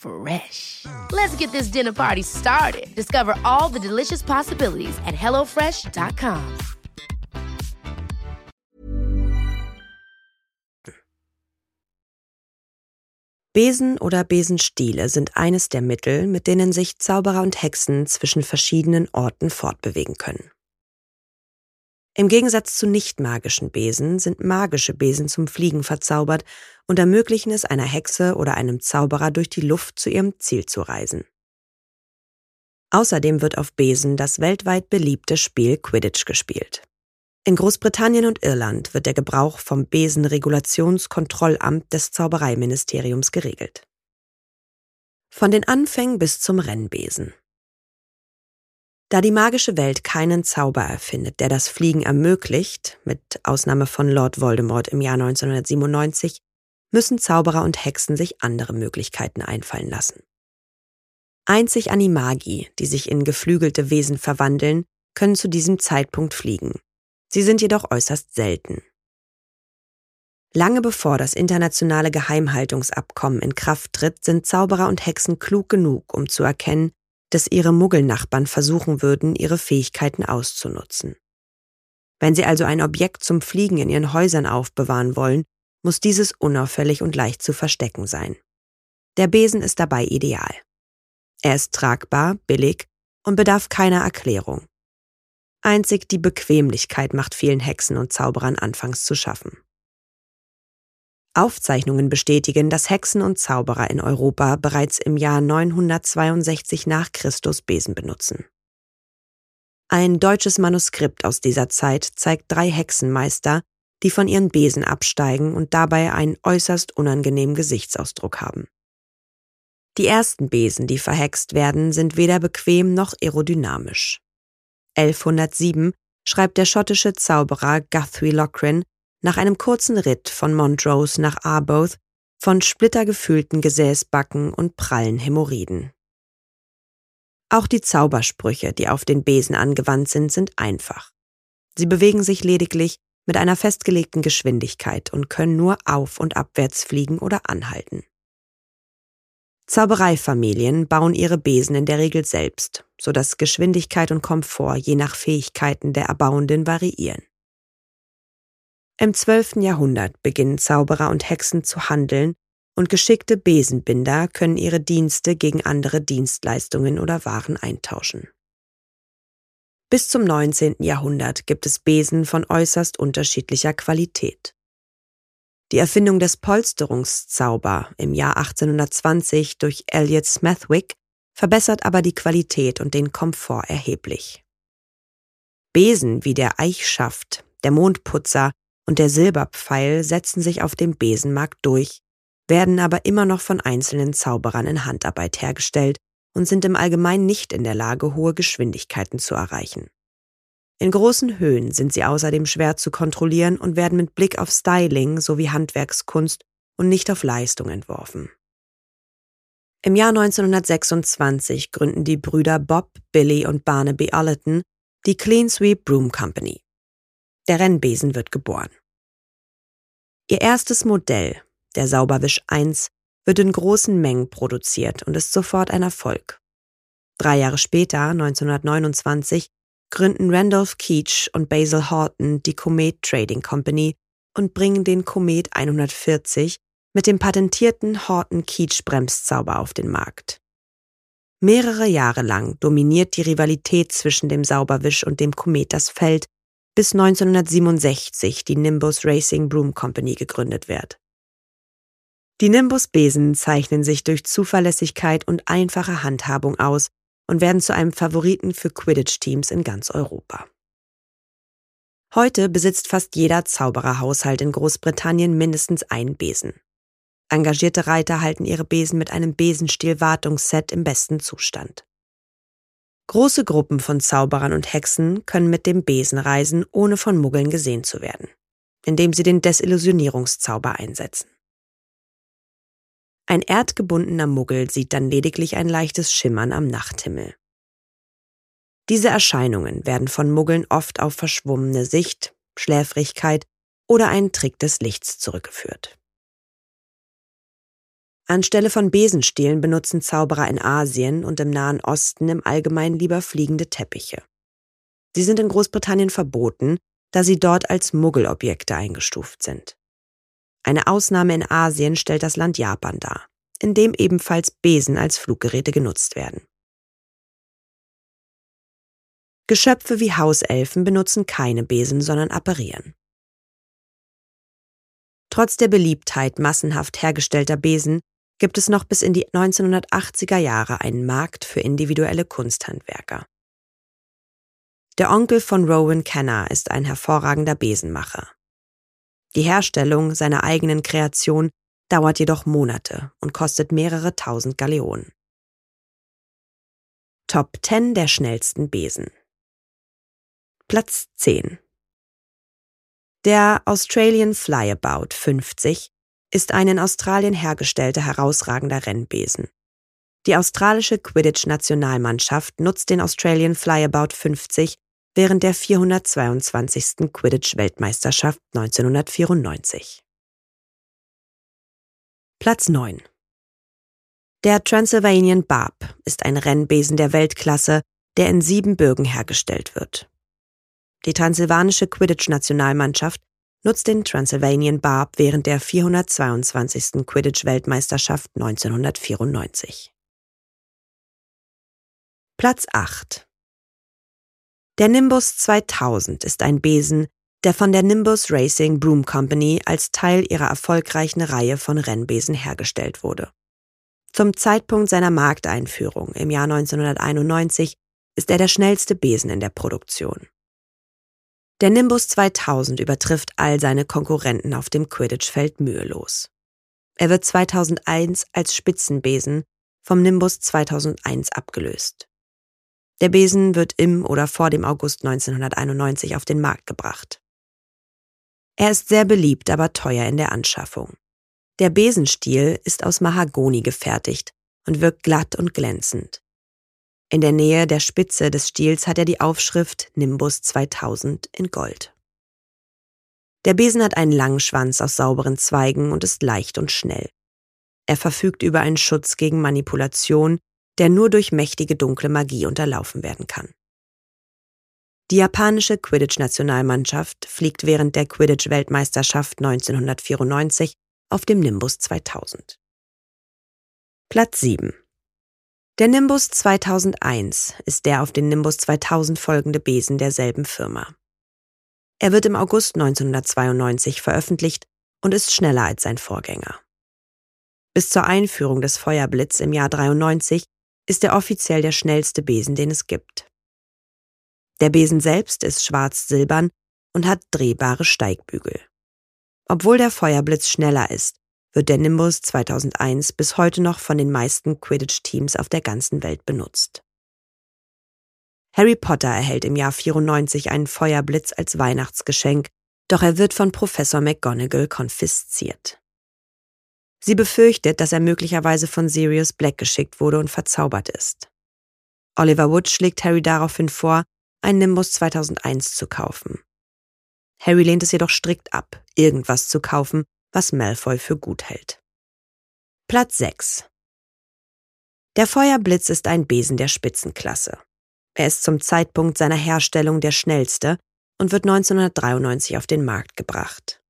Fresh. Let's get this dinner party started. Discover all the delicious possibilities at hellofresh.com. Besen oder Besenstiele sind eines der Mittel, mit denen sich Zauberer und Hexen zwischen verschiedenen Orten fortbewegen können. Im Gegensatz zu nicht magischen Besen sind magische Besen zum Fliegen verzaubert und ermöglichen es einer Hexe oder einem Zauberer durch die Luft zu ihrem Ziel zu reisen. Außerdem wird auf Besen das weltweit beliebte Spiel Quidditch gespielt. In Großbritannien und Irland wird der Gebrauch vom Besenregulationskontrollamt des Zaubereiministeriums geregelt. Von den Anfängen bis zum Rennbesen. Da die magische Welt keinen Zauber erfindet, der das Fliegen ermöglicht, mit Ausnahme von Lord Voldemort im Jahr 1997, müssen Zauberer und Hexen sich andere Möglichkeiten einfallen lassen. Einzig Animagi, die sich in geflügelte Wesen verwandeln, können zu diesem Zeitpunkt fliegen. Sie sind jedoch äußerst selten. Lange bevor das internationale Geheimhaltungsabkommen in Kraft tritt, sind Zauberer und Hexen klug genug, um zu erkennen, dass ihre Muggelnachbarn versuchen würden, ihre Fähigkeiten auszunutzen. Wenn sie also ein Objekt zum Fliegen in ihren Häusern aufbewahren wollen, muss dieses unauffällig und leicht zu verstecken sein. Der Besen ist dabei ideal. Er ist tragbar, billig und bedarf keiner Erklärung. Einzig die Bequemlichkeit macht vielen Hexen und Zauberern anfangs zu schaffen. Aufzeichnungen bestätigen, dass Hexen und Zauberer in Europa bereits im Jahr 962 nach Christus Besen benutzen. Ein deutsches Manuskript aus dieser Zeit zeigt drei Hexenmeister, die von ihren Besen absteigen und dabei einen äußerst unangenehmen Gesichtsausdruck haben. Die ersten Besen, die verhext werden, sind weder bequem noch aerodynamisch. 1107 schreibt der schottische Zauberer Guthrie Lochran nach einem kurzen Ritt von Montrose nach Arbroath von splittergefühlten Gesäßbacken und prallen Hämorrhoiden. Auch die Zaubersprüche, die auf den Besen angewandt sind, sind einfach. Sie bewegen sich lediglich mit einer festgelegten Geschwindigkeit und können nur auf und abwärts fliegen oder anhalten. Zaubereifamilien bauen ihre Besen in der Regel selbst, so dass Geschwindigkeit und Komfort je nach Fähigkeiten der Erbauenden variieren. Im 12. Jahrhundert beginnen Zauberer und Hexen zu handeln und geschickte Besenbinder können ihre Dienste gegen andere Dienstleistungen oder Waren eintauschen. Bis zum 19. Jahrhundert gibt es Besen von äußerst unterschiedlicher Qualität. Die Erfindung des Polsterungszauber im Jahr 1820 durch Elliot Smethwick verbessert aber die Qualität und den Komfort erheblich. Besen wie der Eichschaft, der Mondputzer und der Silberpfeil setzen sich auf dem Besenmarkt durch, werden aber immer noch von einzelnen Zauberern in Handarbeit hergestellt und sind im Allgemeinen nicht in der Lage, hohe Geschwindigkeiten zu erreichen. In großen Höhen sind sie außerdem schwer zu kontrollieren und werden mit Blick auf Styling sowie Handwerkskunst und nicht auf Leistung entworfen. Im Jahr 1926 gründen die Brüder Bob, Billy und Barnaby Allerton die Clean Sweep Broom Company. Der Rennbesen wird geboren. Ihr erstes Modell, der Sauberwisch 1, wird in großen Mengen produziert und ist sofort ein Erfolg. Drei Jahre später, 1929, gründen Randolph Keach und Basil Horton die Comet Trading Company und bringen den Comet 140 mit dem patentierten Horton-Keach Bremszauber auf den Markt. Mehrere Jahre lang dominiert die Rivalität zwischen dem Sauberwisch und dem Komet das Feld, bis 1967 die Nimbus Racing Broom Company gegründet wird. Die Nimbus-Besen zeichnen sich durch Zuverlässigkeit und einfache Handhabung aus und werden zu einem Favoriten für Quidditch-Teams in ganz Europa. Heute besitzt fast jeder Zaubererhaushalt in Großbritannien mindestens einen Besen. Engagierte Reiter halten ihre Besen mit einem Besenstiel-Wartungsset im besten Zustand. Große Gruppen von Zauberern und Hexen können mit dem Besen reisen, ohne von Muggeln gesehen zu werden, indem sie den Desillusionierungszauber einsetzen. Ein erdgebundener Muggel sieht dann lediglich ein leichtes Schimmern am Nachthimmel. Diese Erscheinungen werden von Muggeln oft auf verschwommene Sicht, Schläfrigkeit oder einen Trick des Lichts zurückgeführt. Anstelle von Besenstielen benutzen Zauberer in Asien und im Nahen Osten im Allgemeinen lieber fliegende Teppiche. Sie sind in Großbritannien verboten, da sie dort als Muggelobjekte eingestuft sind. Eine Ausnahme in Asien stellt das Land Japan dar, in dem ebenfalls Besen als Fluggeräte genutzt werden. Geschöpfe wie Hauselfen benutzen keine Besen, sondern apparieren. Trotz der Beliebtheit massenhaft hergestellter Besen gibt es noch bis in die 1980er Jahre einen Markt für individuelle Kunsthandwerker. Der Onkel von Rowan Kenner ist ein hervorragender Besenmacher. Die Herstellung seiner eigenen Kreation dauert jedoch Monate und kostet mehrere tausend Galeonen. Top 10 der schnellsten Besen. Platz 10. Der Australian Flyabout 50 ist ein in Australien hergestellter herausragender Rennbesen. Die australische Quidditch-Nationalmannschaft nutzt den Australian Flyabout 50 während der 422. Quidditch-Weltmeisterschaft 1994. Platz 9. Der Transylvanian Barb ist ein Rennbesen der Weltklasse, der in sieben Bögen hergestellt wird. Die transsilvanische Quidditch-Nationalmannschaft nutzt den Transylvanian Barb während der 422. Quidditch-Weltmeisterschaft 1994. Platz 8 Der Nimbus 2000 ist ein Besen, der von der Nimbus Racing Broom Company als Teil ihrer erfolgreichen Reihe von Rennbesen hergestellt wurde. Zum Zeitpunkt seiner Markteinführung im Jahr 1991 ist er der schnellste Besen in der Produktion. Der Nimbus 2000 übertrifft all seine Konkurrenten auf dem Quidditch-Feld mühelos. Er wird 2001 als Spitzenbesen vom Nimbus 2001 abgelöst. Der Besen wird im oder vor dem August 1991 auf den Markt gebracht. Er ist sehr beliebt, aber teuer in der Anschaffung. Der Besenstiel ist aus Mahagoni gefertigt und wirkt glatt und glänzend. In der Nähe der Spitze des Stiels hat er die Aufschrift Nimbus 2000 in Gold. Der Besen hat einen langen Schwanz aus sauberen Zweigen und ist leicht und schnell. Er verfügt über einen Schutz gegen Manipulation, der nur durch mächtige dunkle Magie unterlaufen werden kann. Die japanische Quidditch-Nationalmannschaft fliegt während der Quidditch-Weltmeisterschaft 1994 auf dem Nimbus 2000. Platz 7 der Nimbus 2001 ist der auf den Nimbus 2000 folgende Besen derselben Firma. Er wird im August 1992 veröffentlicht und ist schneller als sein Vorgänger. Bis zur Einführung des Feuerblitz im Jahr 93 ist er offiziell der schnellste Besen, den es gibt. Der Besen selbst ist schwarz-silbern und hat drehbare Steigbügel. Obwohl der Feuerblitz schneller ist, wird der Nimbus 2001 bis heute noch von den meisten Quidditch-Teams auf der ganzen Welt benutzt. Harry Potter erhält im Jahr 94 einen Feuerblitz als Weihnachtsgeschenk, doch er wird von Professor McGonagall konfisziert. Sie befürchtet, dass er möglicherweise von Sirius Black geschickt wurde und verzaubert ist. Oliver Wood schlägt Harry daraufhin vor, einen Nimbus 2001 zu kaufen. Harry lehnt es jedoch strikt ab, irgendwas zu kaufen, was Malfoy für gut hält. Platz 6 Der Feuerblitz ist ein Besen der Spitzenklasse. Er ist zum Zeitpunkt seiner Herstellung der schnellste und wird 1993 auf den Markt gebracht.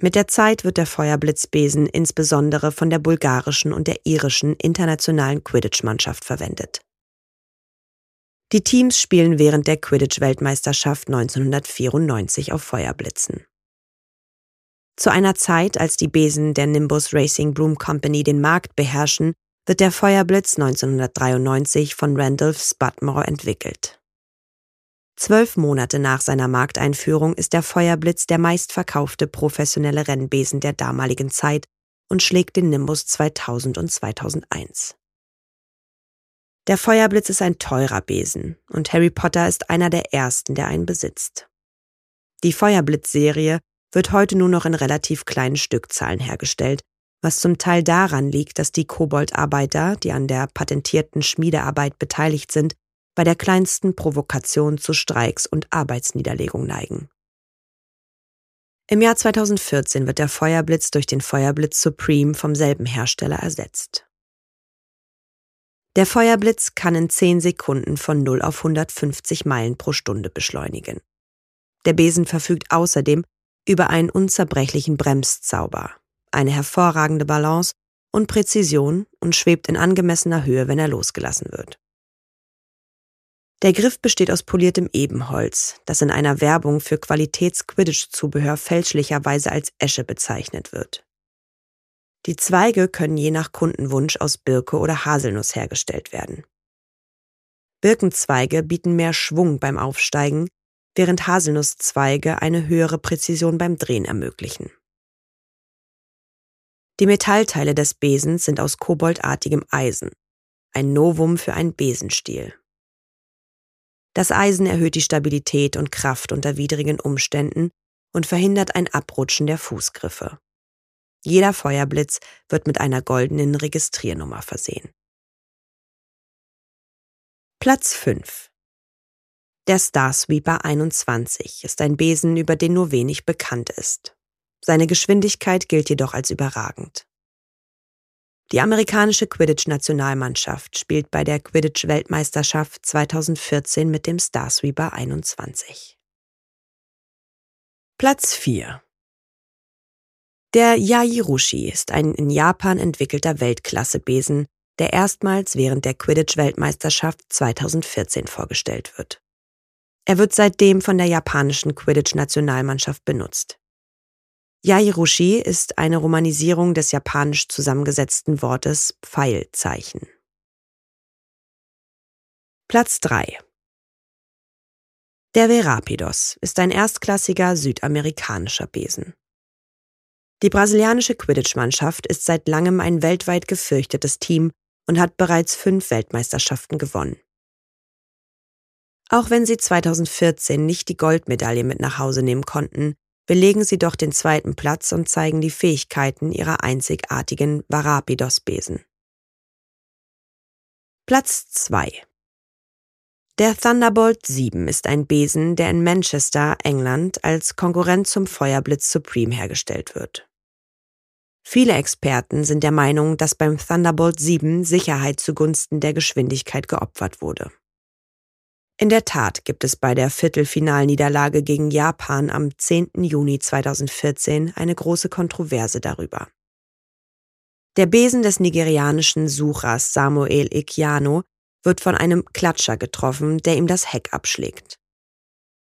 Mit der Zeit wird der Feuerblitzbesen insbesondere von der bulgarischen und der irischen internationalen Quidditch-Mannschaft verwendet. Die Teams spielen während der Quidditch-Weltmeisterschaft 1994 auf Feuerblitzen. Zu einer Zeit, als die Besen der Nimbus Racing Broom Company den Markt beherrschen, wird der Feuerblitz 1993 von Randolph Spudmore entwickelt. Zwölf Monate nach seiner Markteinführung ist der Feuerblitz der meistverkaufte professionelle Rennbesen der damaligen Zeit und schlägt den Nimbus 2000 und 2001. Der Feuerblitz ist ein teurer Besen und Harry Potter ist einer der ersten, der einen besitzt. Die Feuerblitz-Serie wird heute nur noch in relativ kleinen Stückzahlen hergestellt, was zum Teil daran liegt, dass die Koboldarbeiter, die an der patentierten Schmiedearbeit beteiligt sind, bei der kleinsten Provokation zu Streiks und Arbeitsniederlegung neigen. Im Jahr 2014 wird der Feuerblitz durch den Feuerblitz Supreme vom selben Hersteller ersetzt. Der Feuerblitz kann in 10 Sekunden von 0 auf 150 Meilen pro Stunde beschleunigen. Der Besen verfügt außerdem über einen unzerbrechlichen Bremszauber, eine hervorragende Balance und Präzision und schwebt in angemessener Höhe, wenn er losgelassen wird. Der Griff besteht aus poliertem Ebenholz, das in einer Werbung für Qualitäts-Quidditch-Zubehör fälschlicherweise als Esche bezeichnet wird. Die Zweige können je nach Kundenwunsch aus Birke oder Haselnuss hergestellt werden. Birkenzweige bieten mehr Schwung beim Aufsteigen, während Haselnusszweige eine höhere Präzision beim Drehen ermöglichen. Die Metallteile des Besens sind aus koboldartigem Eisen, ein Novum für einen Besenstiel. Das Eisen erhöht die Stabilität und Kraft unter widrigen Umständen und verhindert ein Abrutschen der Fußgriffe. Jeder Feuerblitz wird mit einer goldenen Registriernummer versehen. Platz 5 Der Star Sweeper 21 ist ein Besen, über den nur wenig bekannt ist. Seine Geschwindigkeit gilt jedoch als überragend. Die amerikanische Quidditch-Nationalmannschaft spielt bei der Quidditch-Weltmeisterschaft 2014 mit dem Starsweeper 21. Platz 4 Der Yairushi ist ein in Japan entwickelter Weltklasse-Besen, der erstmals während der Quidditch-Weltmeisterschaft 2014 vorgestellt wird. Er wird seitdem von der japanischen Quidditch-Nationalmannschaft benutzt. Yairushi ist eine Romanisierung des japanisch zusammengesetzten Wortes Pfeilzeichen. Platz 3 Der Verapidos ist ein erstklassiger südamerikanischer Besen. Die brasilianische Quidditch-Mannschaft ist seit langem ein weltweit gefürchtetes Team und hat bereits fünf Weltmeisterschaften gewonnen. Auch wenn sie 2014 nicht die Goldmedaille mit nach Hause nehmen konnten, belegen sie doch den zweiten Platz und zeigen die Fähigkeiten ihrer einzigartigen Varapidos-Besen. Platz 2 Der Thunderbolt 7 ist ein Besen, der in Manchester, England, als Konkurrent zum Feuerblitz Supreme hergestellt wird. Viele Experten sind der Meinung, dass beim Thunderbolt 7 Sicherheit zugunsten der Geschwindigkeit geopfert wurde. In der Tat gibt es bei der Viertelfinalniederlage gegen Japan am 10. Juni 2014 eine große Kontroverse darüber. Der Besen des nigerianischen Suchers Samuel Ikiano wird von einem Klatscher getroffen, der ihm das Heck abschlägt.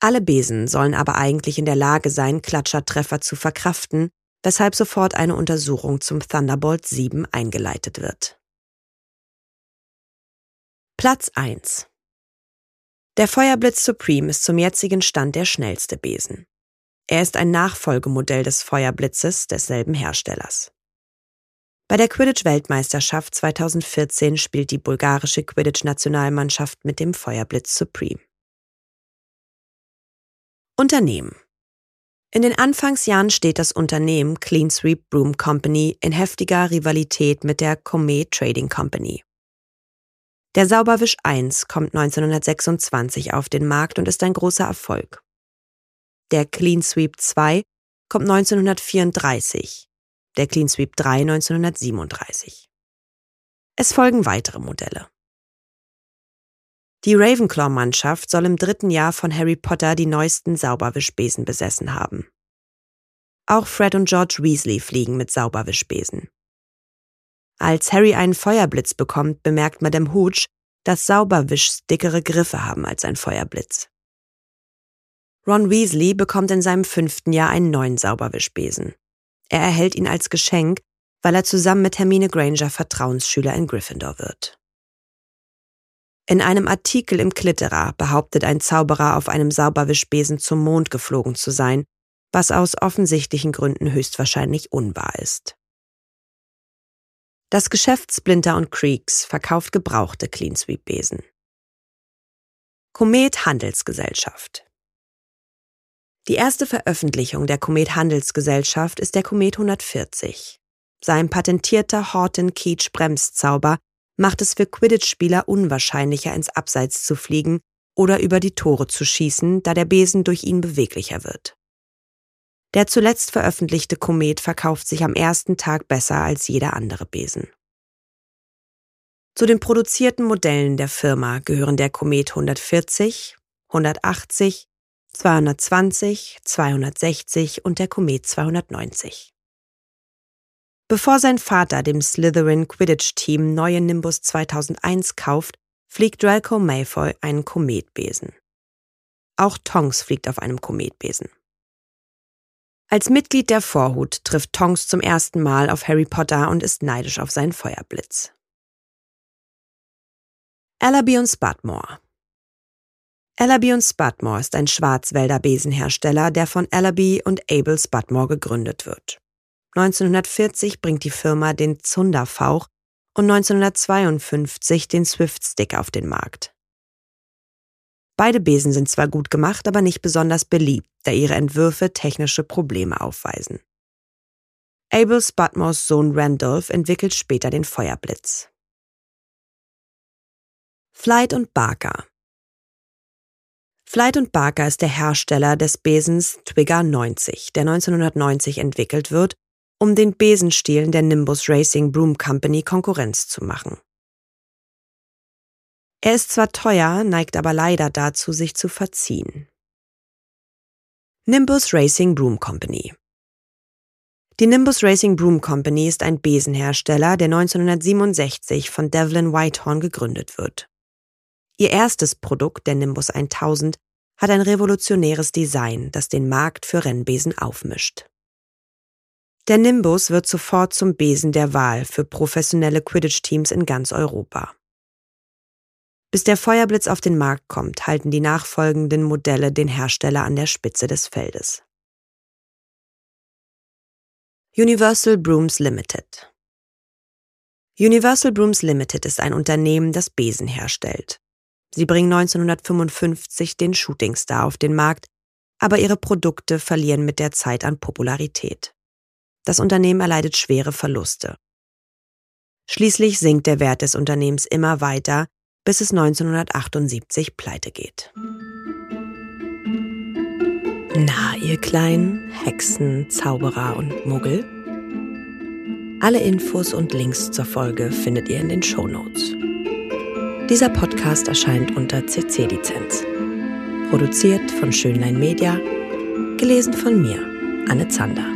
Alle Besen sollen aber eigentlich in der Lage sein, Klatschertreffer zu verkraften, weshalb sofort eine Untersuchung zum Thunderbolt 7 eingeleitet wird. Platz 1 der Feuerblitz Supreme ist zum jetzigen Stand der schnellste Besen. Er ist ein Nachfolgemodell des Feuerblitzes desselben Herstellers. Bei der Quidditch-Weltmeisterschaft 2014 spielt die bulgarische Quidditch-Nationalmannschaft mit dem Feuerblitz Supreme. Unternehmen In den Anfangsjahren steht das Unternehmen Clean Sweep Broom Company in heftiger Rivalität mit der Comet Trading Company. Der Sauberwisch 1 kommt 1926 auf den Markt und ist ein großer Erfolg. Der Clean Sweep 2 kommt 1934, der Clean Sweep 3 1937. Es folgen weitere Modelle. Die Ravenclaw-Mannschaft soll im dritten Jahr von Harry Potter die neuesten Sauberwischbesen besessen haben. Auch Fred und George Weasley fliegen mit Sauberwischbesen. Als Harry einen Feuerblitz bekommt, bemerkt Madame Hooch, dass Sauberwischs dickere Griffe haben als ein Feuerblitz. Ron Weasley bekommt in seinem fünften Jahr einen neuen Sauberwischbesen. Er erhält ihn als Geschenk, weil er zusammen mit Hermine Granger Vertrauensschüler in Gryffindor wird. In einem Artikel im Klitterer behauptet ein Zauberer auf einem Sauberwischbesen zum Mond geflogen zu sein, was aus offensichtlichen Gründen höchstwahrscheinlich unwahr ist. Das Geschäft Splinter und Creeks verkauft gebrauchte Cleansweep-Besen. Komet Handelsgesellschaft Die erste Veröffentlichung der Komet Handelsgesellschaft ist der Komet 140. Sein patentierter Horton-Keach-Bremszauber macht es für Quidditch-Spieler unwahrscheinlicher, ins Abseits zu fliegen oder über die Tore zu schießen, da der Besen durch ihn beweglicher wird. Der zuletzt veröffentlichte Komet verkauft sich am ersten Tag besser als jeder andere Besen. Zu den produzierten Modellen der Firma gehören der Komet 140, 180, 220, 260 und der Komet 290. Bevor sein Vater dem Slytherin Quidditch-Team neue Nimbus 2001 kauft, fliegt Draco Malfoy einen Kometbesen. Auch Tonks fliegt auf einem Kometbesen. Als Mitglied der Vorhut trifft Tonks zum ersten Mal auf Harry Potter und ist neidisch auf seinen Feuerblitz. Allaby und Spudmore Allaby und Spudmore ist ein Schwarzwälder Besenhersteller, der von Allaby und Abel Spudmore gegründet wird. 1940 bringt die Firma den Zunderfauch und 1952 den Swift Stick auf den Markt. Beide Besen sind zwar gut gemacht, aber nicht besonders beliebt, da ihre Entwürfe technische Probleme aufweisen. Abel Spudmores Sohn Randolph entwickelt später den Feuerblitz. Flight und Barker Flight und Barker ist der Hersteller des Besens Twigger 90, der 1990 entwickelt wird, um den Besenstielen der Nimbus Racing Broom Company Konkurrenz zu machen. Er ist zwar teuer, neigt aber leider dazu, sich zu verziehen. Nimbus Racing Broom Company Die Nimbus Racing Broom Company ist ein Besenhersteller, der 1967 von Devlin Whitehorn gegründet wird. Ihr erstes Produkt, der Nimbus 1000, hat ein revolutionäres Design, das den Markt für Rennbesen aufmischt. Der Nimbus wird sofort zum Besen der Wahl für professionelle Quidditch-Teams in ganz Europa. Bis der Feuerblitz auf den Markt kommt, halten die nachfolgenden Modelle den Hersteller an der Spitze des Feldes. Universal Brooms Limited Universal Brooms Limited ist ein Unternehmen, das Besen herstellt. Sie bringen 1955 den Shooting Star auf den Markt, aber ihre Produkte verlieren mit der Zeit an Popularität. Das Unternehmen erleidet schwere Verluste. Schließlich sinkt der Wert des Unternehmens immer weiter, bis es 1978 pleite geht. Na, ihr kleinen Hexen, Zauberer und Muggel? Alle Infos und Links zur Folge findet ihr in den Show Notes. Dieser Podcast erscheint unter CC-Lizenz. Produziert von Schönlein Media, gelesen von mir, Anne Zander.